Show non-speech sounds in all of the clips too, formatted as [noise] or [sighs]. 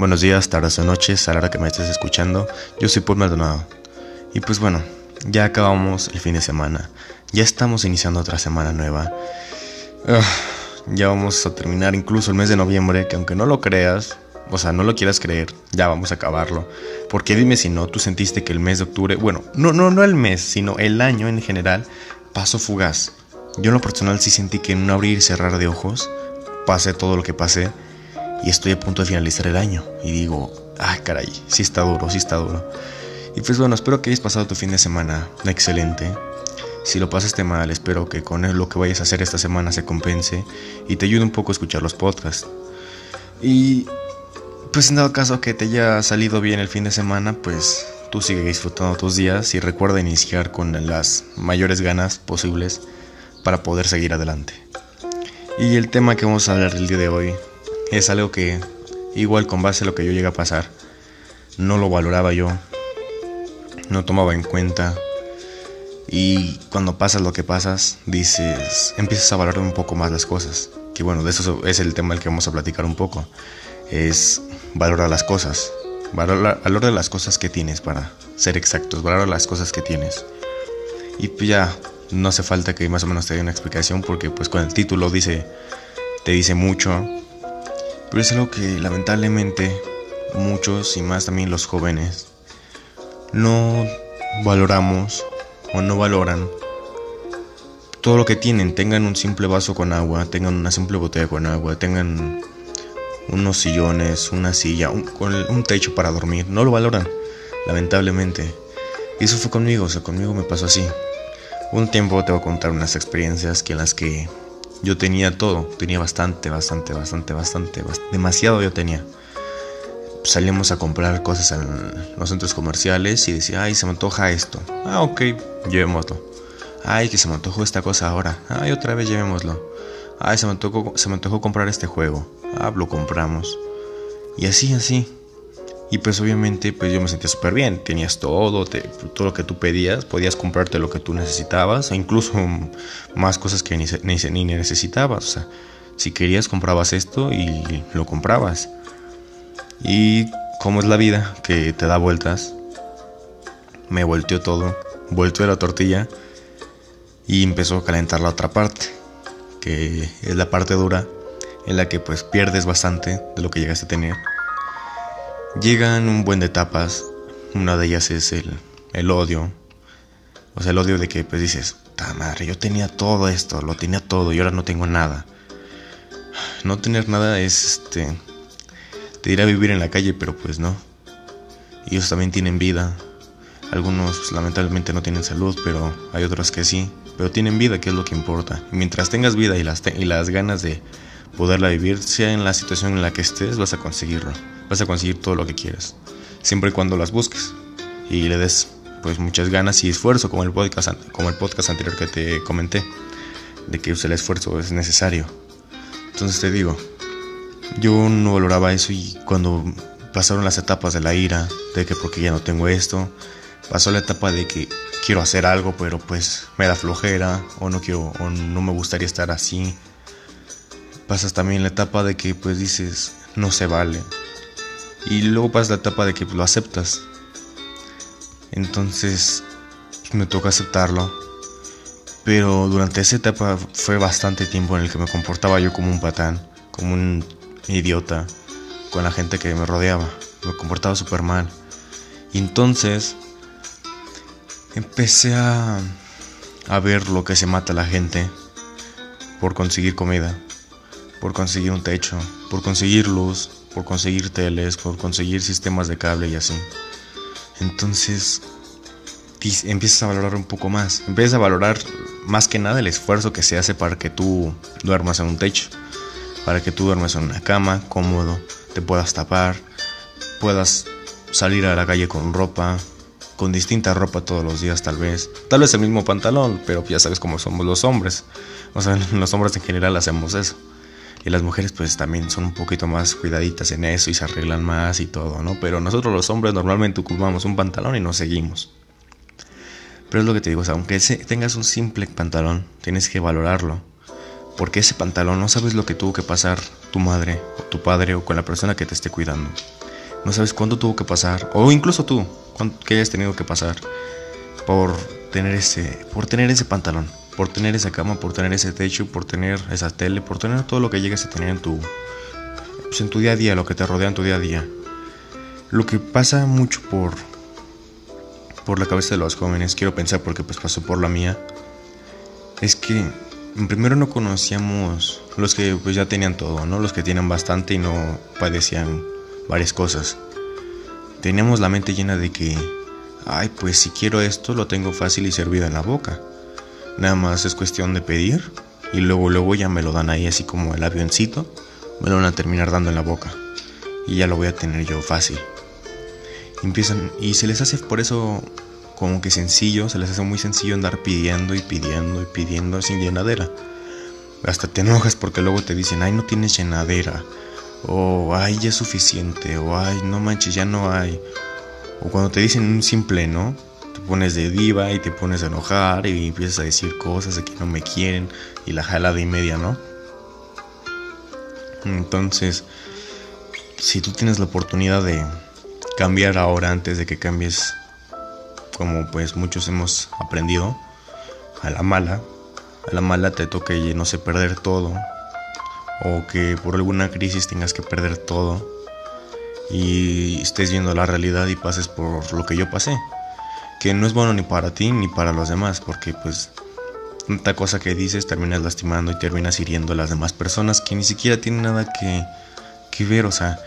Buenos días, tardes o noches, a la hora que me estés escuchando. Yo soy Paul Maldonado. Y pues bueno, ya acabamos el fin de semana. Ya estamos iniciando otra semana nueva. Ah, ya vamos a terminar incluso el mes de noviembre, que aunque no lo creas, o sea, no lo quieras creer, ya vamos a acabarlo. Porque dime si no, tú sentiste que el mes de octubre, bueno, no, no, no el mes, sino el año en general, pasó fugaz. Yo en lo personal sí sentí que en un abrir y cerrar de ojos pasé todo lo que pasé y estoy a punto de finalizar el año. Y digo, ay caray, sí está duro, sí está duro. Y pues bueno, espero que hayas pasado tu fin de semana excelente. Si lo pasaste mal, espero que con lo que vayas a hacer esta semana se compense y te ayude un poco a escuchar los podcasts. Y pues en dado caso que te haya salido bien el fin de semana, pues tú sigue disfrutando tus días y recuerda iniciar con las mayores ganas posibles para poder seguir adelante. Y el tema que vamos a hablar el día de hoy es algo que, igual con base a lo que yo llegué a pasar, no lo valoraba yo, no tomaba en cuenta. Y cuando pasas lo que pasas, dices, empiezas a valorar un poco más las cosas. Que bueno, de eso es el tema del que vamos a platicar un poco. Es valorar las cosas. Valorar, valora las cosas que tienes, para ser exactos. Valora las cosas que tienes. Y pues ya, no hace falta que más o menos te dé una explicación porque pues con el título dice, te dice mucho pero es algo que lamentablemente muchos y más también los jóvenes no valoramos o no valoran todo lo que tienen. Tengan un simple vaso con agua, tengan una simple botella con agua, tengan unos sillones, una silla, un, un techo para dormir. No lo valoran, lamentablemente. Y eso fue conmigo, o sea, conmigo me pasó así. Un tiempo te voy a contar unas experiencias que en las que yo tenía todo, tenía bastante, bastante, bastante, bastante, demasiado yo tenía. Salíamos a comprar cosas en los centros comerciales y decía, ay, se me antoja esto. Ah, ok, llevémoslo. Ay, que se me antojó esta cosa ahora. Ay, otra vez llevémoslo. Ay, se me antojó, se me antojó comprar este juego. Ah, lo compramos. Y así, así. Y pues obviamente pues yo me sentía súper bien, tenías todo, todo lo que tú pedías, podías comprarte lo que tú necesitabas, e incluso [laughs] más cosas que ni, ni, ni necesitabas. O sea, si querías comprabas esto y lo comprabas. Y como es la vida, que te da vueltas, me volteó todo, volteó la tortilla y empezó a calentar la otra parte, que es la parte dura, en la que pues pierdes bastante de lo que llegaste a tener Llegan un buen de etapas. Una de ellas es el, el odio. O sea, el odio de que pues dices, ta madre, yo tenía todo esto, lo tenía todo y ahora no tengo nada. No tener nada es este. Te a vivir en la calle, pero pues no. Ellos también tienen vida. Algunos pues, lamentablemente no tienen salud, pero hay otros que sí. Pero tienen vida, que es lo que importa. Y mientras tengas vida y las, y las ganas de poderla vivir, sea en la situación en la que estés, vas a conseguirlo vas a conseguir todo lo que quieras, siempre y cuando las busques y le des pues muchas ganas y esfuerzo como el podcast como el podcast anterior que te comenté de que el esfuerzo es necesario. Entonces te digo, yo no valoraba eso y cuando pasaron las etapas de la ira, de que porque ya no tengo esto, pasó la etapa de que quiero hacer algo, pero pues me da flojera o no quiero o no me gustaría estar así. Pasas también la etapa de que pues dices, no se vale, y luego pasa la etapa de que lo aceptas. Entonces me toca aceptarlo. Pero durante esa etapa fue bastante tiempo en el que me comportaba yo como un patán, como un idiota con la gente que me rodeaba. Me comportaba súper mal. Y entonces empecé a, a ver lo que se mata a la gente por conseguir comida, por conseguir un techo, por conseguir luz, por conseguir teles, por conseguir sistemas de cable y así. Entonces empiezas a valorar un poco más, empiezas a valorar más que nada el esfuerzo que se hace para que tú duermas en un techo, para que tú duermas en una cama cómodo, te puedas tapar, puedas salir a la calle con ropa, con distinta ropa todos los días tal vez. Tal vez el mismo pantalón, pero ya sabes cómo somos los hombres. O sea, [laughs] los hombres en general hacemos eso. Y las mujeres pues también son un poquito más cuidaditas en eso y se arreglan más y todo, ¿no? Pero nosotros los hombres normalmente ocupamos un pantalón y nos seguimos. Pero es lo que te digo, o sea, aunque tengas un simple pantalón, tienes que valorarlo. Porque ese pantalón no sabes lo que tuvo que pasar tu madre o tu padre o con la persona que te esté cuidando. No sabes cuánto tuvo que pasar, o incluso tú, qué hayas tenido que pasar por tener ese, por tener ese pantalón, por tener esa cama, por tener ese techo, por tener esa tele, por tener todo lo que llegas a tener en tu, pues en tu día a día, lo que te rodea en tu día a día. Lo que pasa mucho por, por la cabeza de los jóvenes, quiero pensar porque pues pasó por la mía, es que primero no conocíamos los que pues ya tenían todo, ¿no? Los que tienen bastante y no padecían varias cosas. Teníamos la mente llena de que, ay, pues si quiero esto lo tengo fácil y servido en la boca. Nada más es cuestión de pedir y luego luego ya me lo dan ahí así como el avioncito, me lo van a terminar dando en la boca y ya lo voy a tener yo fácil. Empiezan y se les hace por eso como que sencillo, se les hace muy sencillo andar pidiendo y pidiendo y pidiendo sin llenadera. Hasta te enojas porque luego te dicen, ay, no tienes llenadera. O, ay, ya es suficiente. O, ay, no manches, ya no hay. O cuando te dicen un simple no, te pones de diva y te pones a enojar y empiezas a decir cosas de que no me quieren y la jala de media, ¿no? Entonces, si tú tienes la oportunidad de cambiar ahora antes de que cambies como pues muchos hemos aprendido, a la mala, a la mala te toca, no sé, perder todo, o que por alguna crisis tengas que perder todo y estés viendo la realidad y pases por lo que yo pasé, que no es bueno ni para ti ni para los demás, porque pues tanta cosa que dices terminas lastimando y terminas hiriendo a las demás personas que ni siquiera tienen nada que, que ver, o sea,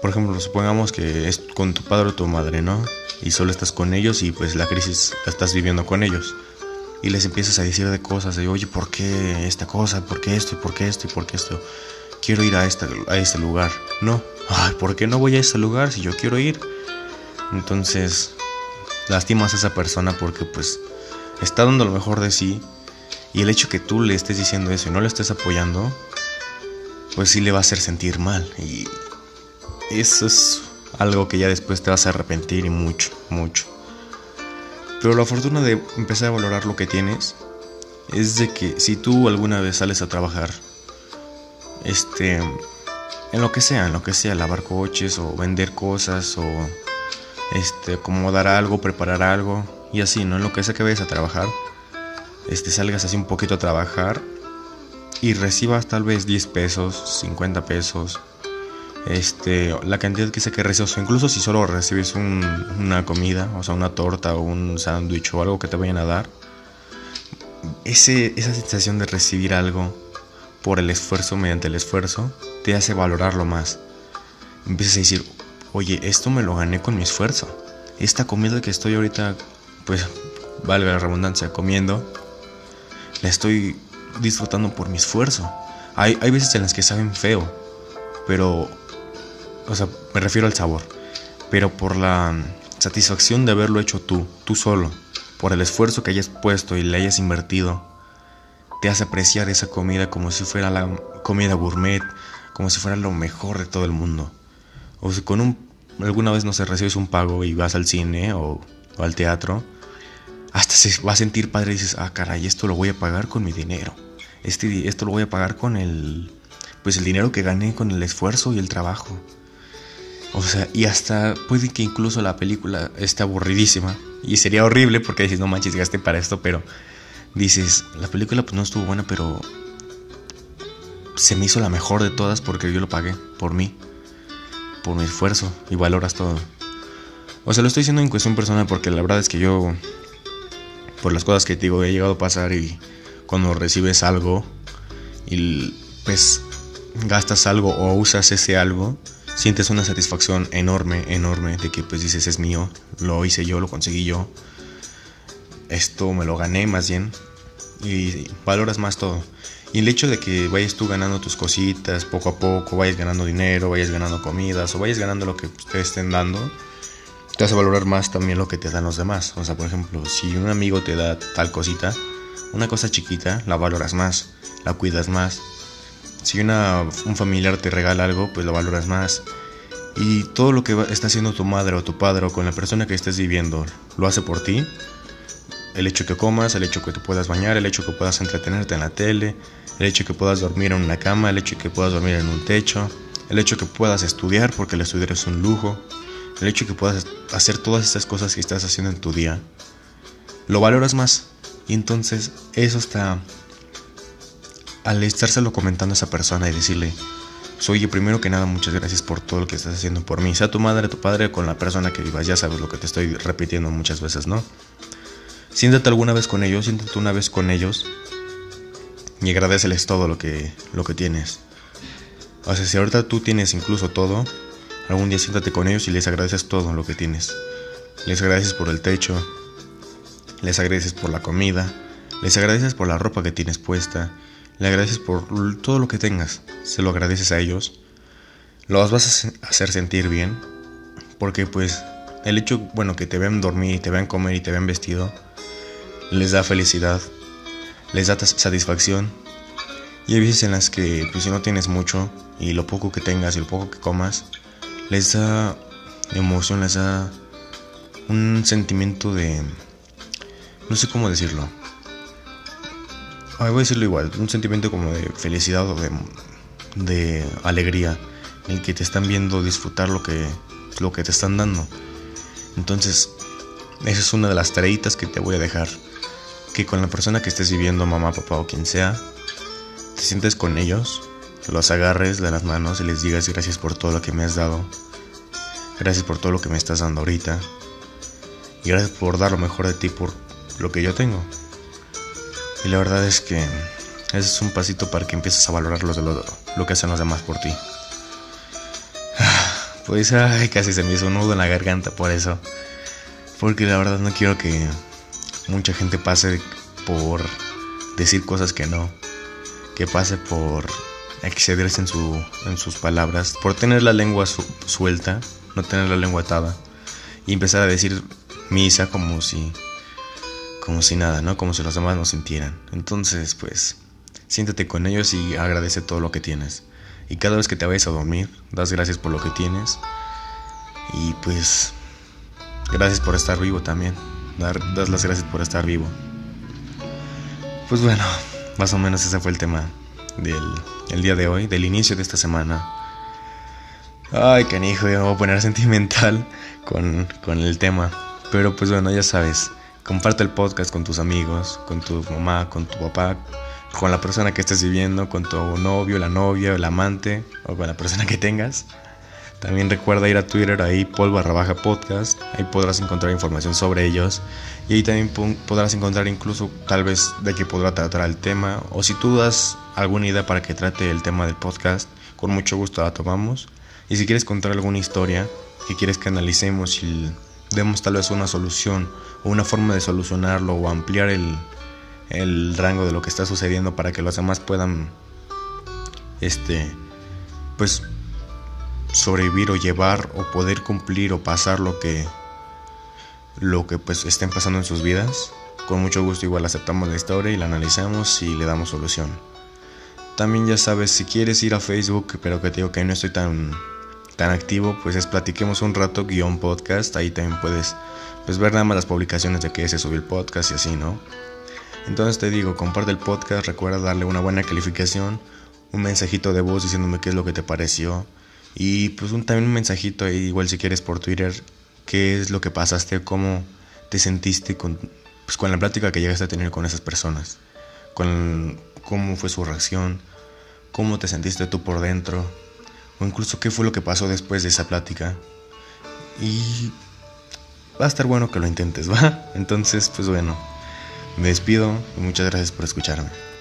por ejemplo, supongamos que es con tu padre o tu madre, ¿no? y solo estás con ellos y pues la crisis la estás viviendo con ellos. Y les empiezas a decir de cosas de, oye, ¿por qué esta cosa? ¿Por qué esto? ¿Y por qué esto? ¿Y por qué esto? Quiero ir a este, a este lugar. No, ay, ¿por qué no voy a este lugar si yo quiero ir? Entonces, lastimas a esa persona porque pues está dando lo mejor de sí y el hecho que tú le estés diciendo eso y no le estés apoyando, pues sí le va a hacer sentir mal. Y eso es algo que ya después te vas a arrepentir y mucho, mucho. Pero la fortuna de empezar a valorar lo que tienes es de que si tú alguna vez sales a trabajar, este, en lo que sea, en lo que sea, lavar coches o vender cosas o este, acomodar algo, preparar algo y así, ¿no? En lo que sea que vayas a trabajar, este, salgas así un poquito a trabajar y recibas tal vez 10 pesos, 50 pesos, este, la cantidad que sea que recibes, o incluso si solo recibes una comida, o sea, una torta o un sándwich o algo que te vayan a dar, ese, esa sensación de recibir algo por el esfuerzo, mediante el esfuerzo, te hace valorarlo más. Empiezas a decir, oye, esto me lo gané con mi esfuerzo. Esta comida que estoy ahorita, pues, valga la redundancia, comiendo, la estoy disfrutando por mi esfuerzo. Hay, hay veces en las que saben feo, pero o sea, me refiero al sabor, pero por la satisfacción de haberlo hecho tú, tú solo, por el esfuerzo que hayas puesto y le hayas invertido, te hace apreciar esa comida como si fuera la comida gourmet, como si fuera lo mejor de todo el mundo. O si con un, alguna vez no se recibes un pago y vas al cine o, o al teatro, hasta se va a sentir padre y dices, ah, caray, esto lo voy a pagar con mi dinero. Este, esto lo voy a pagar con el, pues el dinero que gané con el esfuerzo y el trabajo. O sea, y hasta puede que incluso la película esté aburridísima. Y sería horrible porque dices, no manches, gasté para esto, pero dices, la película pues no estuvo buena, pero se me hizo la mejor de todas porque yo lo pagué por mí, por mi esfuerzo y valoras todo. O sea, lo estoy diciendo en cuestión personal porque la verdad es que yo, por las cosas que te digo, he llegado a pasar y cuando recibes algo y pues gastas algo o usas ese algo, sientes una satisfacción enorme, enorme de que pues dices es mío, lo hice yo, lo conseguí yo, esto me lo gané más bien y valoras más todo. Y el hecho de que vayas tú ganando tus cositas poco a poco, vayas ganando dinero, vayas ganando comidas o vayas ganando lo que te estén dando, te hace valorar más también lo que te dan los demás. O sea, por ejemplo, si un amigo te da tal cosita, una cosa chiquita, la valoras más, la cuidas más si una, un familiar te regala algo, pues lo valoras más. Y todo lo que está haciendo tu madre o tu padre o con la persona que estés viviendo, lo hace por ti. El hecho que comas, el hecho que te puedas bañar, el hecho que puedas entretenerte en la tele, el hecho que puedas dormir en una cama, el hecho que puedas dormir en un techo, el hecho que puedas estudiar, porque el estudiar es un lujo, el hecho que puedas hacer todas estas cosas que estás haciendo en tu día, lo valoras más. Y entonces eso está al estárselo comentando a esa persona y decirle, oye, primero que nada, muchas gracias por todo lo que estás haciendo por mí. Sea tu madre, tu padre, con la persona que vivas, ya sabes lo que te estoy repitiendo muchas veces, ¿no? Siéntate alguna vez con ellos, siéntate una vez con ellos y agradeceles todo lo que, lo que tienes. O sea, si ahorita tú tienes incluso todo, algún día siéntate con ellos y les agradeces todo lo que tienes. Les agradeces por el techo, les agradeces por la comida, les agradeces por la ropa que tienes puesta, le agradeces por todo lo que tengas, se lo agradeces a ellos, los vas a hacer sentir bien, porque pues el hecho, bueno, que te vean dormir, te vean comer y te vean vestido, les da felicidad, les da satisfacción. Y hay veces en las que, pues si no tienes mucho, y lo poco que tengas y lo poco que comas, les da emoción, les da un sentimiento de... No sé cómo decirlo voy a decirlo igual, un sentimiento como de felicidad o de, de alegría, en el que te están viendo disfrutar lo que, lo que te están dando. Entonces, esa es una de las tareitas que te voy a dejar. Que con la persona que estés viviendo, mamá, papá o quien sea, te sientes con ellos, los agarres de las manos y les digas gracias por todo lo que me has dado. Gracias por todo lo que me estás dando ahorita. Y gracias por dar lo mejor de ti por lo que yo tengo. Y la verdad es que es un pasito para que empieces a valorar lo, de lo, que hacen los demás por ti. [sighs] Pues ay, casi se me hizo un nudo en la garganta por eso. Porque la verdad no quiero que mucha gente pase por decir cosas que no. Que pase por excederse en, su, en sus palabras. Por tener la lengua suelta, no tener la lengua atada. Y empezar a decir misa como si como si nada, ¿no? Como si los demás no sintieran. Entonces, pues, siéntate con ellos y agradece todo lo que tienes. Y cada vez que te vayas a dormir, das gracias por lo que tienes. Y pues, gracias por estar vivo también. Dar, das las gracias por estar vivo. Pues bueno, más o menos ese fue el tema del día de hoy, del inicio de esta semana. Ay, canijo, me voy a poner [laughs] sentimental con, con el tema. Pero pues bueno, ya sabes. Comparte el podcast con tus amigos, con tu mamá, con tu papá, con la persona que estés viviendo, con tu novio, la novia, el amante o con la persona que tengas. También recuerda ir a Twitter, ahí Paul baja podcast, ahí podrás encontrar información sobre ellos. Y ahí también podrás encontrar incluso tal vez de qué podrá tratar el tema. O si tú das alguna idea para que trate el tema del podcast, con mucho gusto la tomamos. Y si quieres contar alguna historia que quieres que analicemos y demos tal vez una solución o una forma de solucionarlo o ampliar el, el rango de lo que está sucediendo para que los demás puedan este pues sobrevivir o llevar o poder cumplir o pasar lo que lo que pues estén pasando en sus vidas con mucho gusto igual aceptamos la historia y la analizamos y le damos solución también ya sabes si quieres ir a Facebook pero que te digo que no estoy tan tan activo, pues es platiquemos un rato guion podcast, ahí también puedes pues ver nada más las publicaciones de que se subió el podcast y así, ¿no? Entonces te digo, comparte el podcast, recuerda darle una buena calificación, un mensajito de voz diciéndome qué es lo que te pareció y pues un, también un mensajito ahí igual si quieres por Twitter, qué es lo que pasaste, cómo te sentiste con, pues, con la plática que llegaste a tener con esas personas, con cómo fue su reacción, cómo te sentiste tú por dentro, o incluso qué fue lo que pasó después de esa plática. Y va a estar bueno que lo intentes, [laughs] ¿va? Entonces, pues bueno, me despido y muchas gracias por escucharme.